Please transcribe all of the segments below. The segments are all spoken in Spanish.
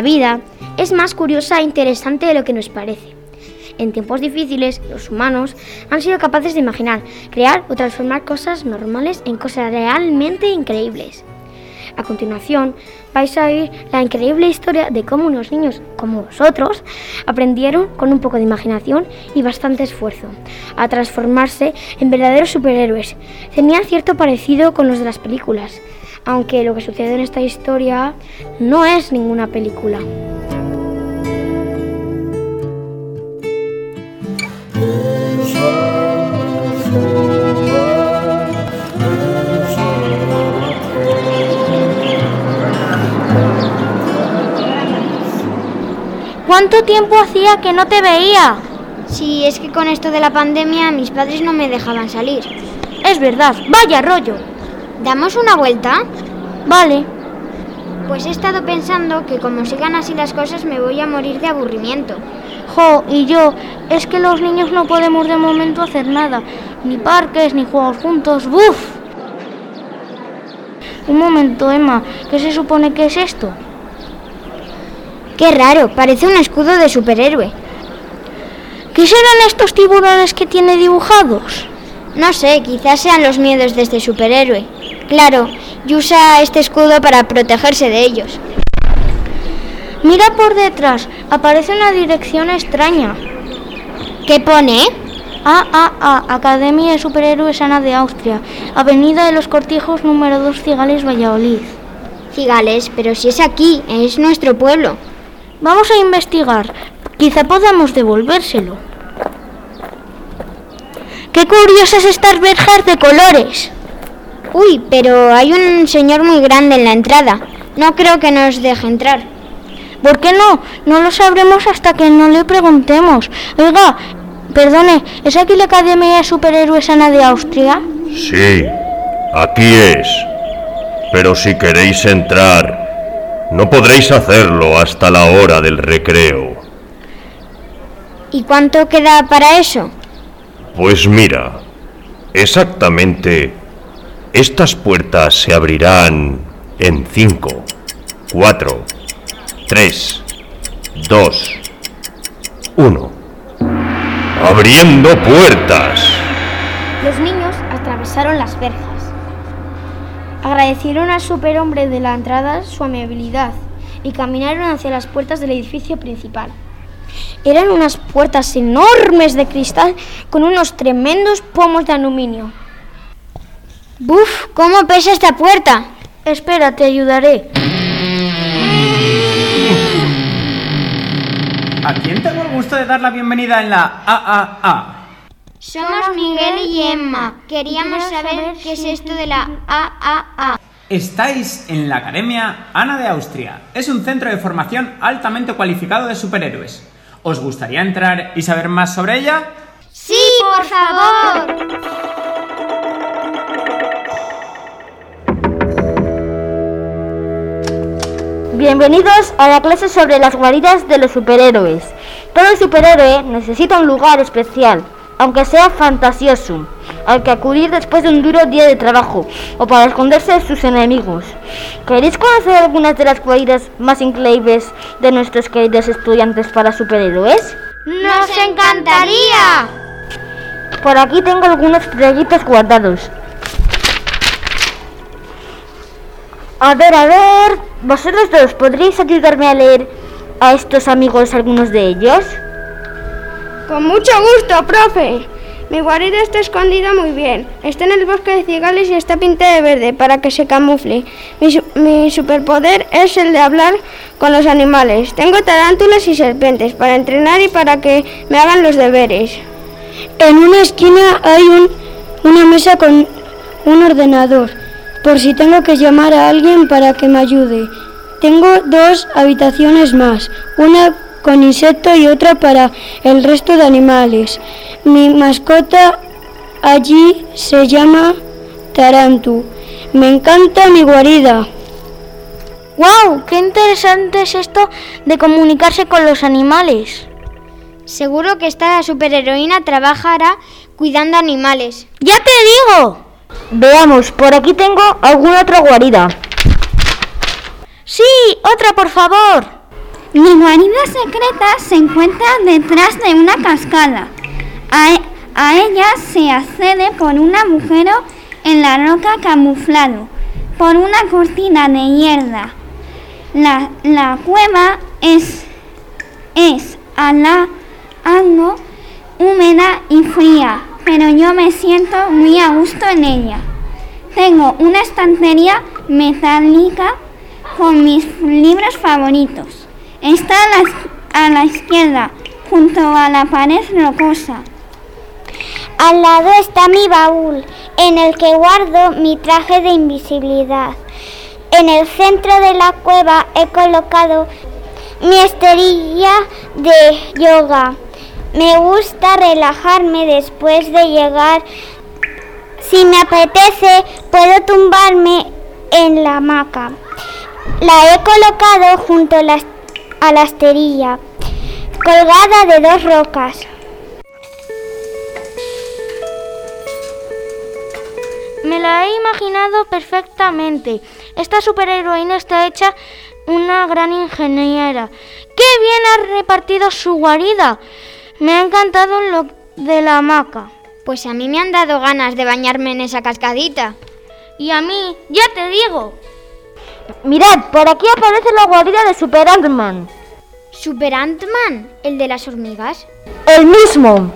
La vida es más curiosa e interesante de lo que nos parece. En tiempos difíciles, los humanos han sido capaces de imaginar, crear o transformar cosas normales en cosas realmente increíbles. A continuación, vais a oír la increíble historia de cómo unos niños como vosotros aprendieron con un poco de imaginación y bastante esfuerzo a transformarse en verdaderos superhéroes. Tenían cierto parecido con los de las películas, aunque lo que sucede en esta historia no es ninguna película. ¿Cuánto tiempo hacía que no te veía? Sí, es que con esto de la pandemia mis padres no me dejaban salir. Es verdad, vaya rollo. ¿Damos una vuelta? Vale. Pues he estado pensando que como sigan así las cosas me voy a morir de aburrimiento. Jo, y yo, es que los niños no podemos de momento hacer nada. Ni parques, ni juegos juntos. ¡Buf! Un momento, Emma, ¿qué se supone que es esto? Qué raro, parece un escudo de superhéroe. ¿Qué serán estos tiburones que tiene dibujados? No sé, quizás sean los miedos de este superhéroe. Claro, y usa este escudo para protegerse de ellos. Mira por detrás, aparece una dirección extraña. ¿Qué pone? AAA, Academia de Superhéroes Ana de Austria, Avenida de los Cortijos número 2, Cigales, Valladolid. Cigales, pero si es aquí, es nuestro pueblo. Vamos a investigar. Quizá podamos devolvérselo. ¡Qué curiosas estas verjas de colores! Uy, pero hay un señor muy grande en la entrada. No creo que nos deje entrar. ¿Por qué no? No lo sabremos hasta que no le preguntemos. Oiga, perdone, ¿es aquí la Academia de Superhéroes Ana de Austria? Sí, aquí es. Pero si queréis entrar, no podréis hacerlo hasta la hora del recreo. ¿Y cuánto queda para eso? Pues mira, exactamente, estas puertas se abrirán en 5, 4, 3, 2, 1. Abriendo puertas. Los niños atravesaron las verjas. Agradecieron al superhombre de la entrada su amabilidad y caminaron hacia las puertas del edificio principal. Eran unas puertas enormes de cristal con unos tremendos pomos de aluminio. ¡Buf! ¿Cómo pesa esta puerta? Espera, te ayudaré. ¿A quién tengo el gusto de dar la bienvenida en la AAA? Somos Miguel y Emma. Queríamos saber qué es esto de la AAA. Estáis en la Academia Ana de Austria. Es un centro de formación altamente cualificado de superhéroes. ¿Os gustaría entrar y saber más sobre ella? Sí, por favor. Bienvenidos a la clase sobre las guaridas de los superhéroes. Todo superhéroe necesita un lugar especial, aunque sea fantasioso, al que acudir después de un duro día de trabajo o para esconderse de sus enemigos. ¿Queréis conocer algunas de las guaridas más increíbles de nuestros queridos estudiantes para superhéroes? ¡Nos encantaría! Por aquí tengo algunos proyectos guardados. A ver, a ver, vosotros dos, ¿podréis ayudarme a leer a estos amigos algunos de ellos? Con mucho gusto, profe. Mi guarida está escondida muy bien. Está en el bosque de cigales y está pintada de verde para que se camufle. Mi, su- mi superpoder es el de hablar con los animales. Tengo tarántulas y serpientes para entrenar y para que me hagan los deberes. En una esquina hay un- una mesa con un ordenador, por si tengo que llamar a alguien para que me ayude. Tengo dos habitaciones más, una con insecto y otra para el resto de animales. Mi mascota allí se llama Tarantu. Me encanta mi guarida. ¡Wow! ¡Qué interesante es esto de comunicarse con los animales! Seguro que esta superheroína trabajará cuidando animales. ¡Ya te digo! Veamos, por aquí tengo alguna otra guarida. Sí, otra por favor. Mi guarida secreta se encuentra detrás de una cascada. A, a ella se accede por un agujero en la roca camuflado por una cortina de hierba. La, la cueva es, es a la húmeda y fría, pero yo me siento muy a gusto en ella. Tengo una estantería metálica con mis libros favoritos. Está a la, izquierda, junto a la pared rocosa. Al lado está mi baúl, en el que guardo mi traje de invisibilidad. En el centro de la cueva he colocado mi esterilla de yoga. Me gusta relajarme después de llegar. Si me apetece, puedo tumbarme en la hamaca. La he colocado junto a la, esterilla, colgada de dos rocas. Me la he imaginado perfectamente. Esta superheroína está hecha una gran ingeniera. ¡Qué bien ha repartido su guarida! Me ha encantado lo de la hamaca. Pues a mí me han dado ganas de bañarme en esa cascadita. Y a mí, ya te digo. Mirad, por aquí aparece la guarida de Super Ant-Man. ¿Super Ant-Man? ¿El de las hormigas? El mismo.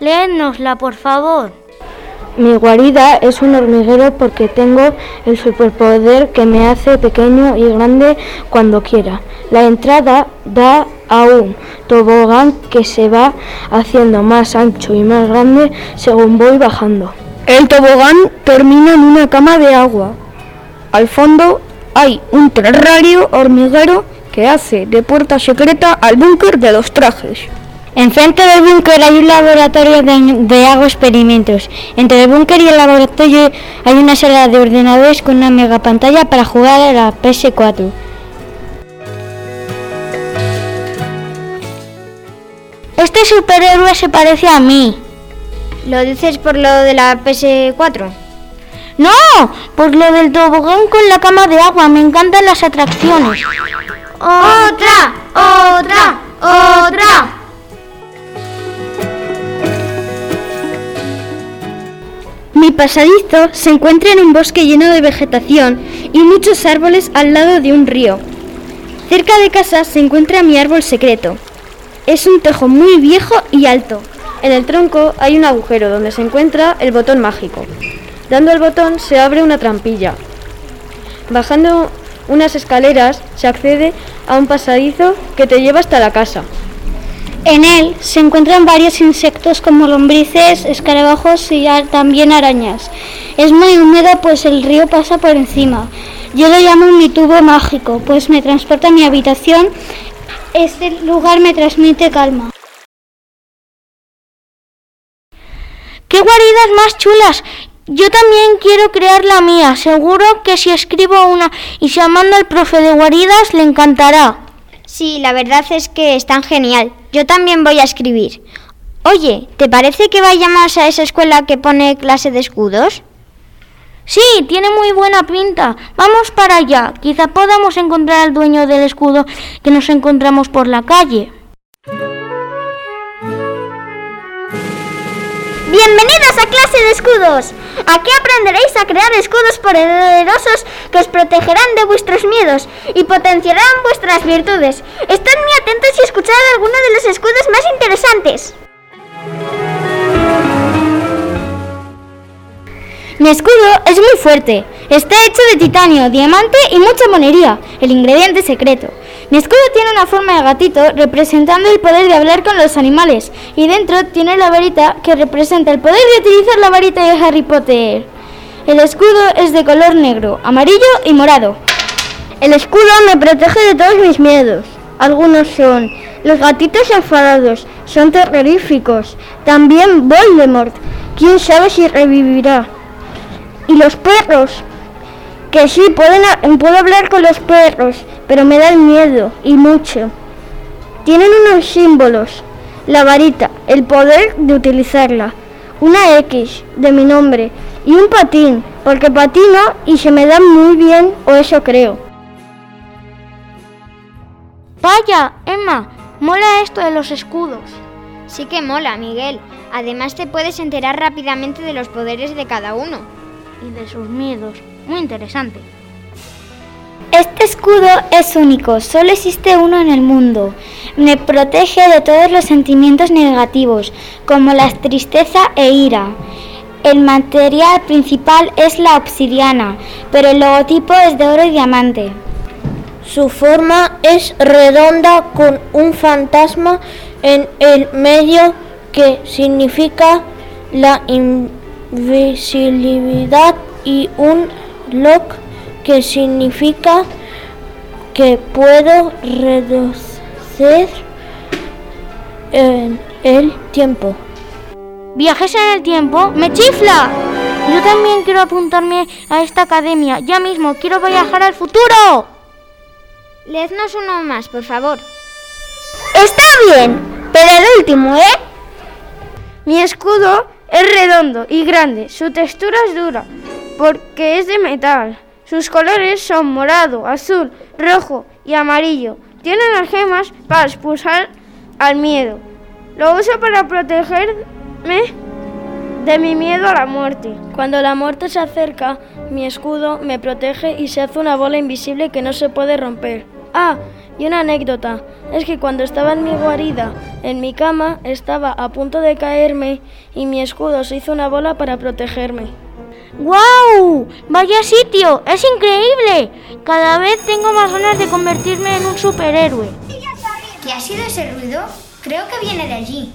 Léenosla, por favor. Mi guarida es un hormiguero porque tengo el superpoder que me hace pequeño y grande cuando quiera. La entrada da a un tobogán que se va haciendo más ancho y más grande según voy bajando. El tobogán termina en una cama de agua. Al fondo hay un terrario hormiguero que hace de puerta secreta al búnker de los trajes. Enfrente del búnker hay un laboratorio de, de, hago experimentos. Entre el búnker y el laboratorio hay una sala de ordenadores con una mega pantalla para jugar a la PS4. Este superhéroe se parece a mí. ¿Lo dices por lo de la PS4? No, por lo del tobogán con la cama de agua. Me encantan las atracciones. ¡Otra! ¡Otra! ¡Otra! Mi pasadizo se encuentra en un bosque lleno de vegetación y muchos árboles al lado de un río. Cerca de casa se encuentra mi árbol secreto. Es un tejo muy viejo y alto. En el tronco hay un agujero donde se encuentra el botón mágico. Dando el botón se abre una trampilla. Bajando unas escaleras se accede a un pasadizo que te lleva hasta la casa. En él se encuentran varios insectos como lombrices, escarabajos y también arañas. Es muy húmedo pues el río pasa por encima. Yo lo llamo mi tubo mágico, pues me transporta a mi habitación. Este lugar me transmite calma. ¡Qué guaridas más chulas! Yo también quiero crear la mía. Seguro que si escribo una y se manda al profe de guaridas le encantará. Sí, la verdad es que es tan genial. Yo también voy a escribir. Oye, ¿te parece que vayamos a esa escuela que pone clase de escudos? Sí, tiene muy buena pinta. Vamos para allá. Quizá podamos encontrar al dueño del escudo que nos encontramos por la calle. Bienvenidos a clase de escudos. Aquí aprenderéis a crear escudos poderosos que os protegerán de vuestros miedos y potenciarán vuestras virtudes. Estad muy atentos y escuchad algunos de los escudos más interesantes. Mi escudo es muy fuerte. Está hecho de titanio, diamante y mucha monería, el ingrediente secreto. Mi escudo tiene una forma de gatito representando el poder de hablar con los animales y dentro tiene la varita que representa el poder de utilizar la varita de Harry Potter. El escudo es de color negro, amarillo y morado. El escudo me protege de todos mis miedos. Algunos son los gatitos enfadados, son terroríficos. También Voldemort, quién sabe si revivirá. Y los perros, que sí, pueden, puedo hablar con los perros, pero me dan miedo y mucho. Tienen unos símbolos, la varita, el poder de utilizarla, una X de mi nombre y un patín, porque patino y se me da muy bien, o eso creo. Vaya, Emma, mola esto de los escudos. Sí que mola, Miguel. Además te puedes enterar rápidamente de los poderes de cada uno. Y de sus miedos. Muy interesante. Este escudo es único, solo existe uno en el mundo. Me protege de todos los sentimientos negativos, como la tristeza e ira. El material principal es la obsidiana, pero el logotipo es de oro y diamante. Su forma es redonda con un fantasma en el medio que significa la invisibilidad y un lock que significa que puedo reducir en el tiempo. ¿Viajes en el tiempo? ¡Me chifla! Yo también quiero apuntarme a esta academia. Ya mismo, quiero viajar al futuro. Leednos uno más, por favor. Está bien, pero el último, ¿eh? Mi escudo es redondo y grande. Su textura es dura porque es de metal. Sus colores son morado, azul, rojo y amarillo. Tiene las gemas para expulsar al miedo. Lo uso para protegerme de mi miedo a la muerte. Cuando la muerte se acerca, mi escudo me protege y se hace una bola invisible que no se puede romper. Ah, y una anécdota, es que cuando estaba en mi guarida, en mi cama, estaba a punto de caerme y mi escudo se hizo una bola para protegerme. ¡Guau! ¡Vaya sitio! ¡Es increíble! Cada vez tengo más ganas de convertirme en un superhéroe. ¿Qué ha sido ese ruido? Creo que viene de allí.